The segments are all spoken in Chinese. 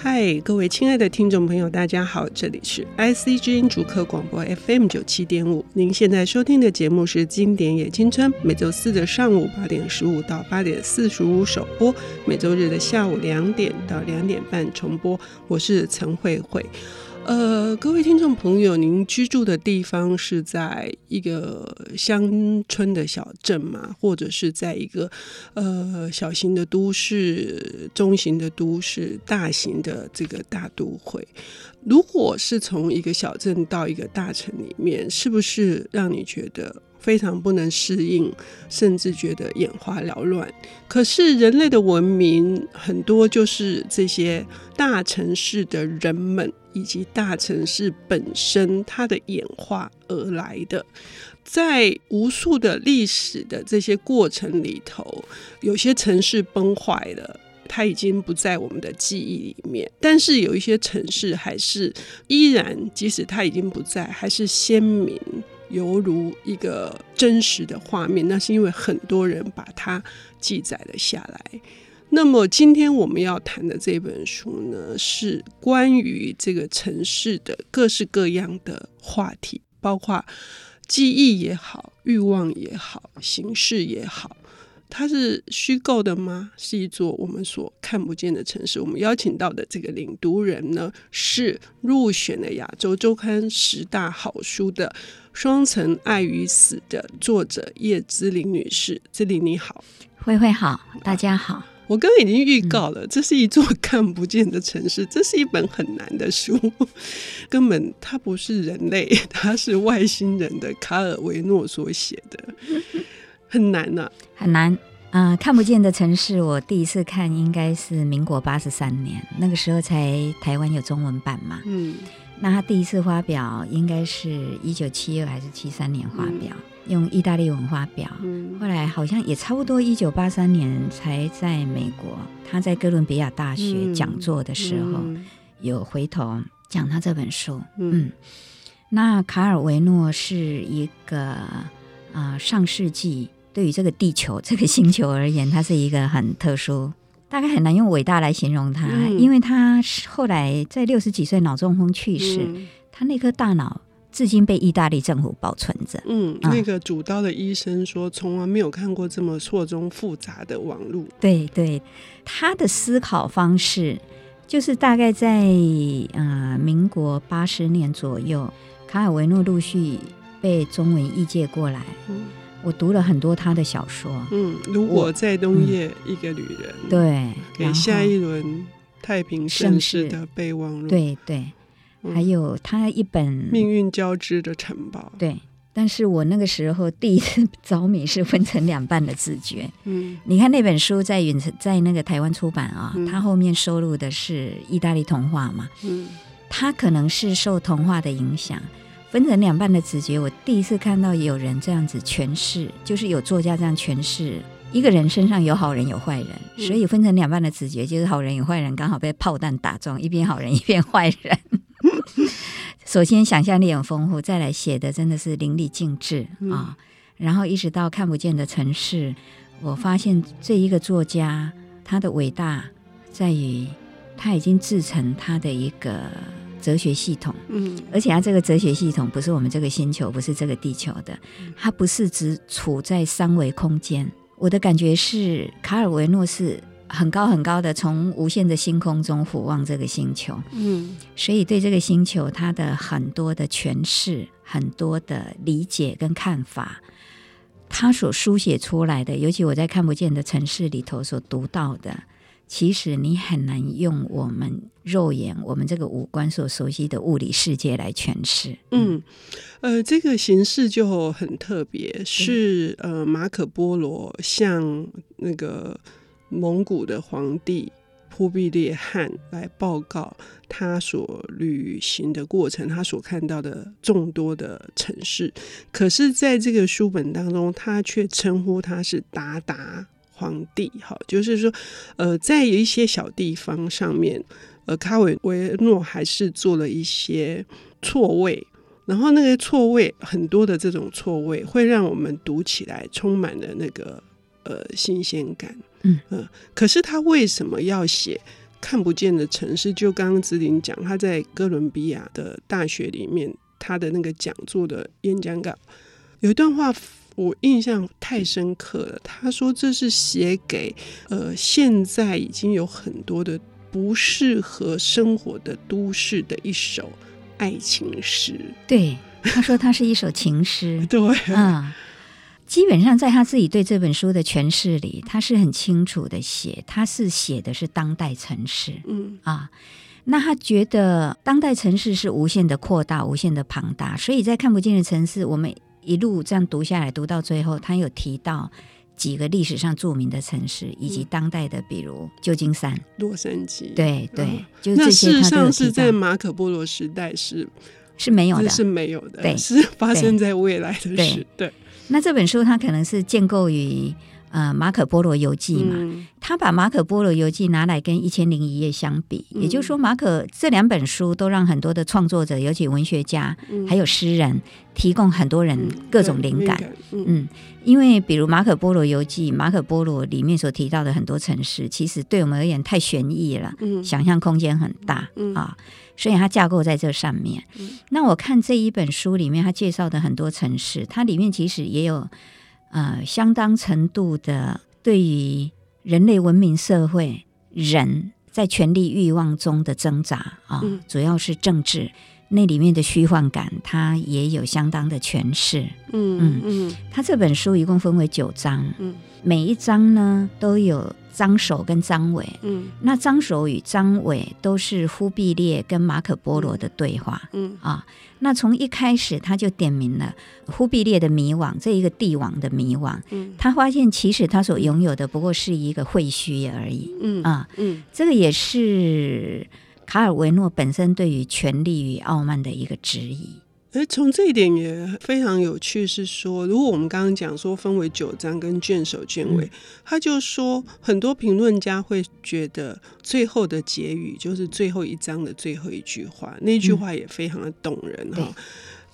嗨，各位亲爱的听众朋友，大家好，这里是 IC 之音主客广播 FM 九七点五。您现在收听的节目是《经典也青春》，每周四的上午八点十五到八点四十五首播，每周日的下午两点到两点半重播。我是陈慧慧。呃，各位听众朋友，您居住的地方是在一个乡村的小镇吗？或者是在一个呃小型的都市、中型的都市、大型的这个大都会？如果是从一个小镇到一个大城里面，是不是让你觉得非常不能适应，甚至觉得眼花缭乱？可是人类的文明很多就是这些大城市的人们。以及大城市本身它的演化而来的，在无数的历史的这些过程里头，有些城市崩坏了，它已经不在我们的记忆里面。但是有一些城市还是依然，即使它已经不在，还是鲜明，犹如一个真实的画面。那是因为很多人把它记载了下来。那么今天我们要谈的这本书呢，是关于这个城市的各式各样的话题，包括记忆也好、欲望也好、形式也好。它是虚构的吗？是一座我们所看不见的城市。我们邀请到的这个领读人呢，是入选了亚洲周刊十大好书的《双层爱与死》的作者叶兹伶女士。兹伶你好，慧慧好，大家好。我刚刚已经预告了，这是一座 看不见的城市。这是一本很难的书，根本它不是人类，它是外星人的卡尔维诺所写的，很难呐、啊，很难啊、呃！看不见的城市，我第一次看应该是民国八十三年，那个时候才台湾有中文版嘛。嗯，那他第一次发表应该是一九七二还是七三年发表？嗯用意大利文化表，后来好像也差不多一九八三年才在美国，他在哥伦比亚大学讲座的时候，有回头讲他这本书。嗯，那卡尔维诺是一个啊、呃，上世纪对于这个地球这个星球而言，他是一个很特殊，大概很难用伟大来形容他，因为他后来在六十几岁脑中风去世，他那颗大脑。至今被意大利政府保存着。嗯，那个主刀的医生说，从来没有看过这么错综复杂的网路。对对，他的思考方式就是大概在呃民国八十年左右，卡尔维诺陆续被中文译介过来。嗯，我读了很多他的小说。嗯，如果在冬夜，一个旅人。嗯、对，给下一轮太平盛世的备忘录。对对。还有他一本《命运交织的城堡》，对，但是我那个时候第一次着迷是分成两半的自觉。嗯，你看那本书在远程在那个台湾出版啊，它后面收录的是意大利童话嘛。嗯，他可能是受童话的影响，分成两半的直觉。我第一次看到有人这样子诠释，就是有作家这样诠释一个人身上有好人有坏人，所以分成两半的直觉就是好人与坏人刚好被炮弹打中，一边好人一边坏人。首先，想象力很丰富，再来写的真的是淋漓尽致啊、嗯哦！然后一直到看不见的城市，我发现这一个作家他的伟大在于他已经制成他的一个哲学系统，嗯，而且他这个哲学系统不是我们这个星球，不是这个地球的，它不是只处在三维空间。我的感觉是，卡尔维诺是。很高很高的，从无限的星空中俯望这个星球，嗯，所以对这个星球，它的很多的诠释、很多的理解跟看法，他所书写出来的，尤其我在看不见的城市里头所读到的，其实你很难用我们肉眼、我们这个五官所熟悉的物理世界来诠释。嗯，呃，这个形式就很特别，是呃，马可波罗像那个。蒙古的皇帝忽必烈汗来报告他所旅行的过程，他所看到的众多的城市。可是，在这个书本当中，他却称呼他是达达皇帝。哈，就是说，呃，在有一些小地方上面，呃，卡韦维诺还是做了一些错位，然后那个错位很多的这种错位，会让我们读起来充满了那个呃新鲜感。嗯，可是他为什么要写看不见的城市，就刚刚姿麟讲，他在哥伦比亚的大学里面，他的那个讲座的演讲稿，有一段话我印象太深刻了。他说这是写给呃现在已经有很多的不适合生活的都市的一首爱情诗。对，他说他是一首情诗。对，嗯。基本上，在他自己对这本书的诠释里，他是很清楚的写，他是写的是当代城市，嗯。啊，那他觉得当代城市是无限的扩大、无限的庞大，所以在看不见的城市，我们一路这样读下来，读到最后，他有提到几个历史上著名的城市，以及当代的，比如旧金山、洛杉矶，对对，嗯、就这些那事实上是在马可波罗时代是是没有的，是没有的，对，是发生在未来的事，对。对那这本书它可能是建构于呃马可波罗游记嘛，嗯、他把马可波罗游记拿来跟一千零一夜相比，嗯、也就是说马可这两本书都让很多的创作者，尤其文学家、嗯、还有诗人，提供很多人各种灵感。嗯，嗯，因为比如马可波罗游记，马可波罗里面所提到的很多城市，其实对我们而言太悬疑了，嗯、想象空间很大、嗯、啊。所以它架构在这上面。嗯、那我看这一本书里面，他介绍的很多城市，它里面其实也有呃相当程度的对于人类文明社会人在权力欲望中的挣扎啊，嗯、主要是政治那里面的虚幻感，它也有相当的诠释。嗯嗯嗯，它这本书一共分为九章，嗯、每一章呢都有。张守跟张伟，嗯，那张守与张伟都是忽必烈跟马可波罗的对话，嗯，嗯啊，那从一开始他就点明了忽必烈的迷惘，这一个帝王的迷惘，嗯，他发现其实他所拥有的不过是一个废墟而已，嗯啊，嗯，这个也是卡尔维诺本身对于权力与傲慢的一个质疑。而从这一点也非常有趣，是说，如果我们刚刚讲说分为九章跟卷首卷尾，嗯、他就说很多评论家会觉得最后的结语就是最后一章的最后一句话，那句话也非常的动人哈。嗯、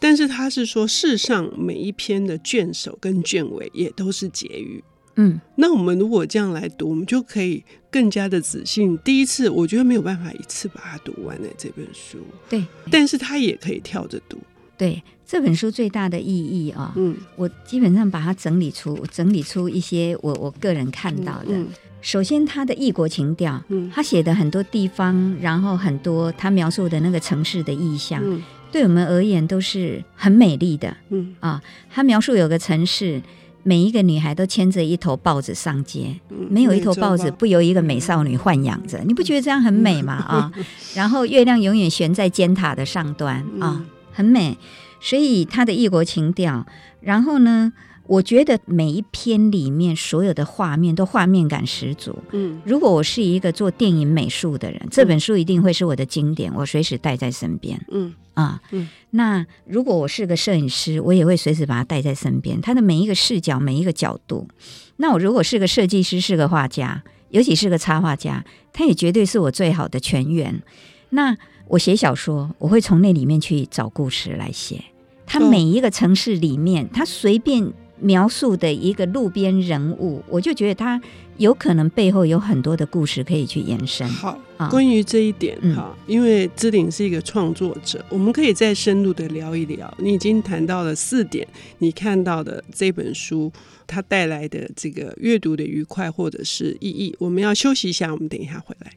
但是他是说，世上每一篇的卷首跟卷尾也都是结语。嗯，那我们如果这样来读，我们就可以更加的仔细。第一次我觉得没有办法一次把它读完的这本书，对，但是他也可以跳着读。对这本书最大的意义啊，嗯，我基本上把它整理出整理出一些我我个人看到的。嗯嗯、首先，他的异国情调，嗯，他写的很多地方，然后很多他描述的那个城市的意象，嗯、对我们而言都是很美丽的，嗯。啊，他描述有个城市，每一个女孩都牵着一头豹子上街，嗯、没有一头豹子不由一个美少女豢养着，你不觉得这样很美吗？啊，然后月亮永远悬在尖塔的上端啊。很美，所以他的异国情调。然后呢，我觉得每一篇里面所有的画面都画面感十足。嗯，如果我是一个做电影美术的人，嗯、这本书一定会是我的经典，我随时带在身边。嗯啊，嗯。那如果我是个摄影师，我也会随时把它带在身边。他的每一个视角，每一个角度。那我如果是个设计师，是个画家，尤其是个插画家，他也绝对是我最好的全员。那。我写小说，我会从那里面去找故事来写。他每一个城市里面，他随便描述的一个路边人物，我就觉得他有可能背后有很多的故事可以去延伸。好，关于这一点，哈、嗯，因为姿麟是一个创作者，我们可以再深入的聊一聊。你已经谈到了四点，你看到的这本书它带来的这个阅读的愉快或者是意义。我们要休息一下，我们等一下回来。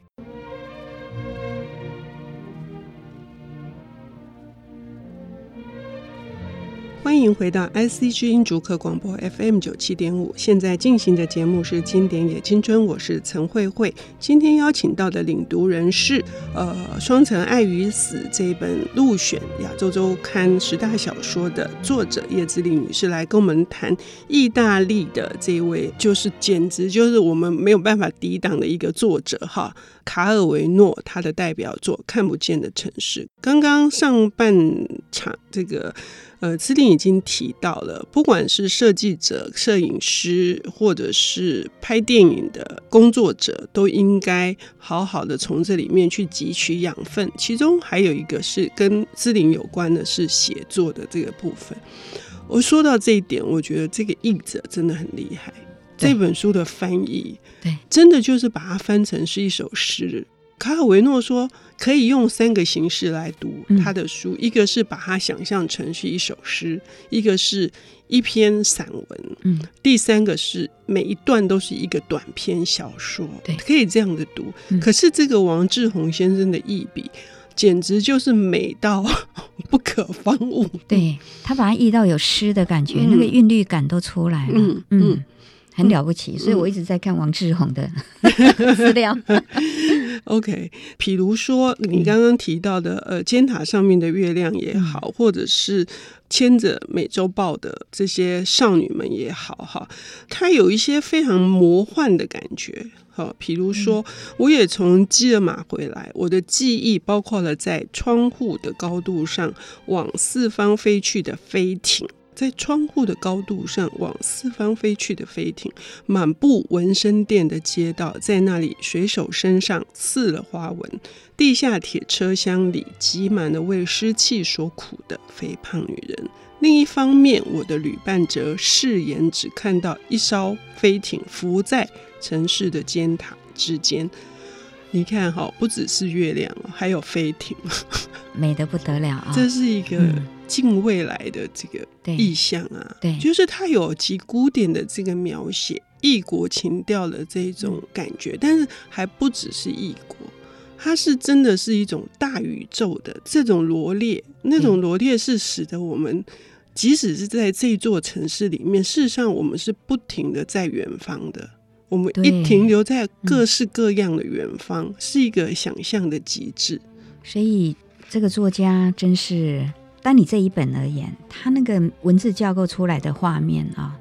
欢迎回到 IC 之音竹科广播 FM 九七点五，现在进行的节目是《经典也青春》，我是陈慧慧。今天邀请到的领读人是呃《双城爱与死》这一本入选亚洲周刊十大小说的作者叶姿麟女士来跟我们谈意大利的这位，就是简直就是我们没有办法抵挡的一个作者哈，卡尔维诺他的代表作《看不见的城市》。刚刚上半场这个。呃，姿麟已经提到了，不管是设计者、摄影师，或者是拍电影的工作者，都应该好好的从这里面去汲取养分。其中还有一个是跟姿麟有关的，是写作的这个部分。我说到这一点，我觉得这个译者真的很厉害。对这本书的翻译，对，真的就是把它翻成是一首诗。卡尔维诺说，可以用三个形式来读他的书，嗯、一个是把它想象成是一首诗，一个是一篇散文，嗯，第三个是每一段都是一个短篇小说，对，可以这样的读。嗯、可是这个王志宏先生的译笔，简直就是美到不可方物。对，他把它译到有诗的感觉，嗯、那个韵律感都出来了。嗯嗯。嗯很了不起，嗯、所以我一直在看王志宏的 资料。OK，比如说你刚刚提到的，呃，尖塔上面的月亮也好，嗯、或者是牵着美洲豹的这些少女们也好，哈，它有一些非常魔幻的感觉。好，比如说，我也从基尔马回来，我的记忆包括了在窗户的高度上往四方飞去的飞艇。在窗户的高度上往四方飞去的飞艇，满布纹身店的街道，在那里水手身上刺了花纹，地下铁车厢里挤满了为湿气所苦的肥胖女人。另一方面，我的旅伴则誓言只看到一艘飞艇浮在城市的尖塔之间。你看，哈，不只是月亮，还有飞艇，美得不得了啊！这是一个。近未来的这个意象啊，对，对，就是它有极古典的这个描写，异国情调的这种感觉，嗯、但是还不只是异国，它是真的是一种大宇宙的这种罗列，那种罗列是使得我们即使是在这座城市里面，事实上我们是不停的在远方的，我们一停留在各式各样的远方，嗯、是一个想象的极致。所以这个作家真是。单你这一本而言，它那个文字架构出来的画面啊，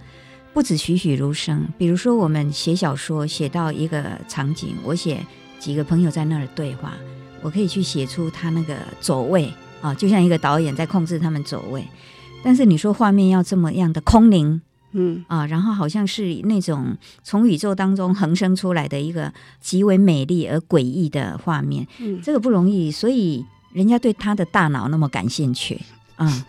不止栩栩如生。比如说，我们写小说写到一个场景，我写几个朋友在那儿对话，我可以去写出他那个走位啊，就像一个导演在控制他们走位。但是你说画面要这么样的空灵，嗯啊，然后好像是那种从宇宙当中横生出来的一个极为美丽而诡异的画面，嗯，这个不容易，所以人家对他的大脑那么感兴趣。嗯，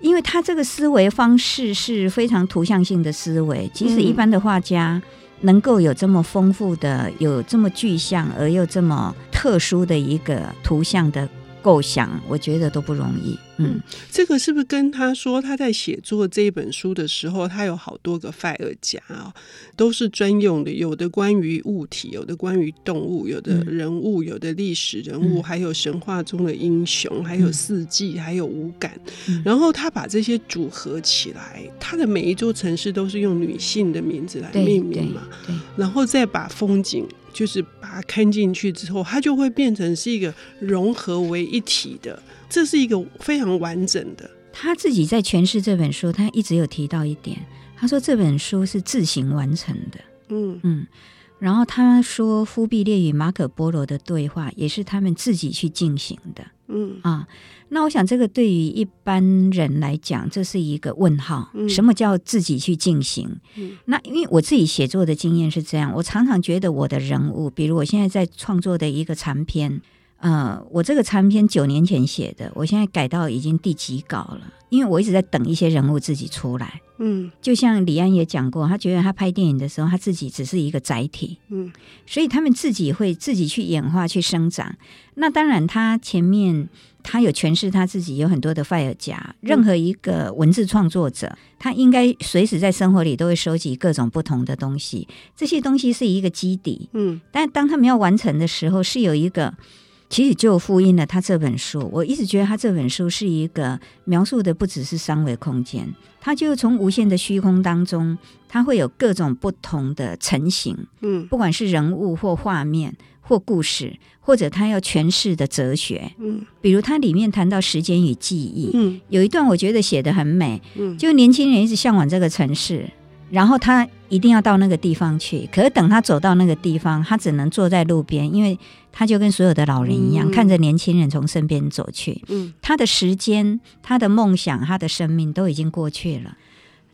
因为他这个思维方式是非常图像性的思维，即使一般的画家能够有这么丰富的、有这么具象而又这么特殊的一个图像的构想，我觉得都不容易。嗯，这个是不是跟他说他在写作这一本书的时候，他有好多个 file 夹啊，都是专用的，有的关于物体，有的关于动物，有的人物，有的历史人物，嗯、还有神话中的英雄，还有四季，嗯、还有五感。嗯、然后他把这些组合起来，他的每一座城市都是用女性的名字来命名嘛，然后再把风景就是把它看进去之后，它就会变成是一个融合为一体的。这是一个非常完整的。他自己在诠释这本书，他一直有提到一点，他说这本书是自行完成的。嗯嗯，然后他说，忽必烈与马可波罗的对话也是他们自己去进行的。嗯啊，那我想这个对于一般人来讲，这是一个问号。嗯、什么叫自己去进行？嗯、那因为我自己写作的经验是这样，我常常觉得我的人物，比如我现在在创作的一个长篇。呃，我这个长篇九年前写的，我现在改到已经第几稿了？因为我一直在等一些人物自己出来。嗯，就像李安也讲过，他觉得他拍电影的时候，他自己只是一个载体。嗯，所以他们自己会自己去演化、去生长。那当然，他前面他有诠释他自己，有很多的 fire 夹。任何一个文字创作者，他应该随时在生活里都会收集各种不同的东西。这些东西是一个基底。嗯，但当他们要完成的时候，是有一个。其实就复印了他这本书。我一直觉得他这本书是一个描述的不只是三维空间，他就从无限的虚空当中，他会有各种不同的成型。嗯，不管是人物或画面或故事，或者他要诠释的哲学。嗯，比如他里面谈到时间与记忆。嗯，有一段我觉得写得很美。嗯，就年轻人一直向往这个城市。然后他一定要到那个地方去，可是等他走到那个地方，他只能坐在路边，因为他就跟所有的老人一样，嗯、看着年轻人从身边走去。嗯，他的时间、他的梦想、他的生命都已经过去了。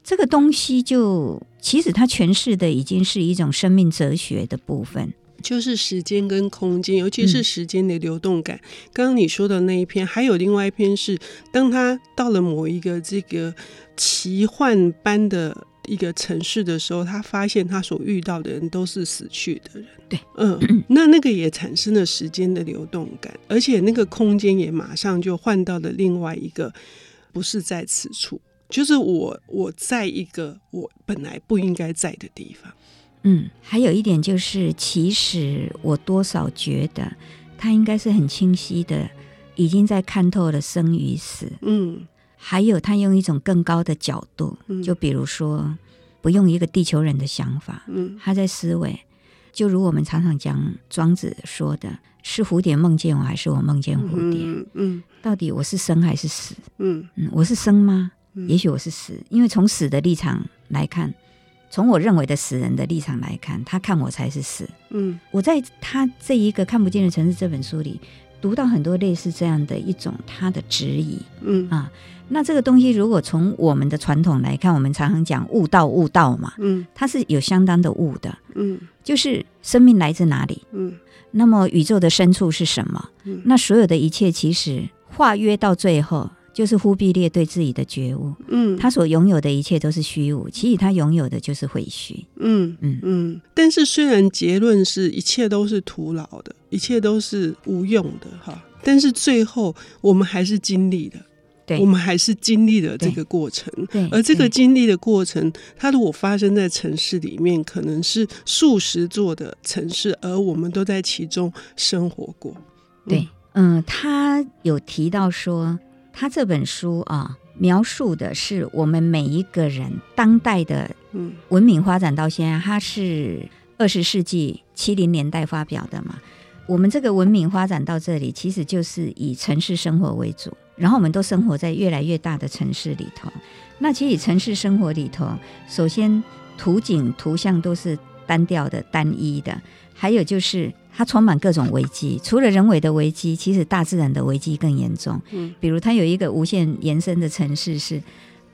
这个东西就其实他诠释的已经是一种生命哲学的部分，就是时间跟空间，尤其是时间的流动感。嗯、刚刚你说的那一篇，还有另外一篇是，当他到了某一个这个奇幻般的。一个城市的时候，他发现他所遇到的人都是死去的人。对，嗯，那那个也产生了时间的流动感，而且那个空间也马上就换到了另外一个不是在此处，就是我我在一个我本来不应该在的地方。嗯，还有一点就是，其实我多少觉得他应该是很清晰的，已经在看透了生与死。嗯，还有他用一种更高的角度，就比如说不用一个地球人的想法，嗯，他在思维，就如我们常常讲庄子说的，是蝴蝶梦见我还是我梦见蝴蝶？嗯，嗯，到底我是生还是死？嗯嗯，我是生吗？也许我是死，因为从死的立场来看。从我认为的死人的立场来看，他看我才是死。嗯，我在他这一个看不见的城市这本书里读到很多类似这样的一种他的质疑。嗯啊，那这个东西如果从我们的传统来看，我们常常讲悟道悟道嘛。嗯，它是有相当的悟的。嗯，就是生命来自哪里？嗯，那么宇宙的深处是什么？嗯，那所有的一切其实化约到最后。就是忽必烈对自己的觉悟，嗯，他所拥有的一切都是虚无，其实他拥有的就是废墟，嗯嗯嗯。但是虽然结论是一切都是徒劳的，一切都是无用的哈，但是最后我们还是经历了，对，我们还是经历了这个过程，对。而这个经历的过程，它如果发生在城市里面，可能是数十座的城市，而我们都在其中生活过。嗯、对，嗯，他有提到说。他这本书啊，描述的是我们每一个人当代的文明发展到现在，它是二十世纪七零年代发表的嘛。我们这个文明发展到这里，其实就是以城市生活为主，然后我们都生活在越来越大的城市里头。那其实城市生活里头，首先图景图像都是单调的、单一的，还有就是。它充满各种危机，除了人为的危机，其实大自然的危机更严重。嗯，比如它有一个无限延伸的城市，是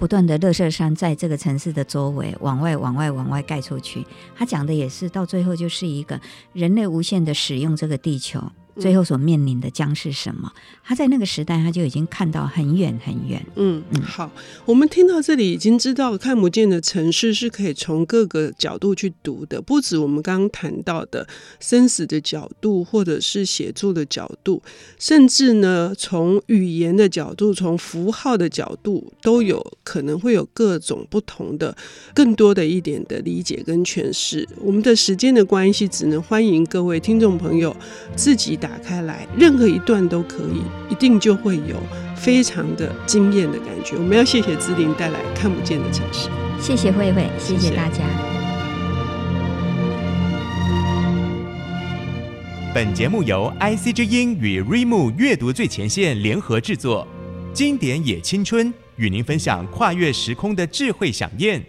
不断的垃圾山在这个城市的周围往外、往外、往外盖出去。他讲的也是到最后就是一个人类无限的使用这个地球。最后所面临的将是什么？他在那个时代，他就已经看到很远很远。嗯嗯，好，我们听到这里已经知道，看不见的城市是可以从各个角度去读的，不止我们刚刚谈到的生死的角度，或者是写作的角度，甚至呢，从语言的角度，从符号的角度，都有可能会有各种不同的、更多的一点的理解跟诠释。我们的时间的关系，只能欢迎各位听众朋友自己打开来，任何一段都可以，一定就会有非常的惊艳的感觉。我们要谢谢姿麟带来看不见的城市，谢谢慧慧，谢谢大家。本节目由 IC 之音与瑞木阅读最前线联合制作，经典也青春与您分享跨越时空的智慧饗宴。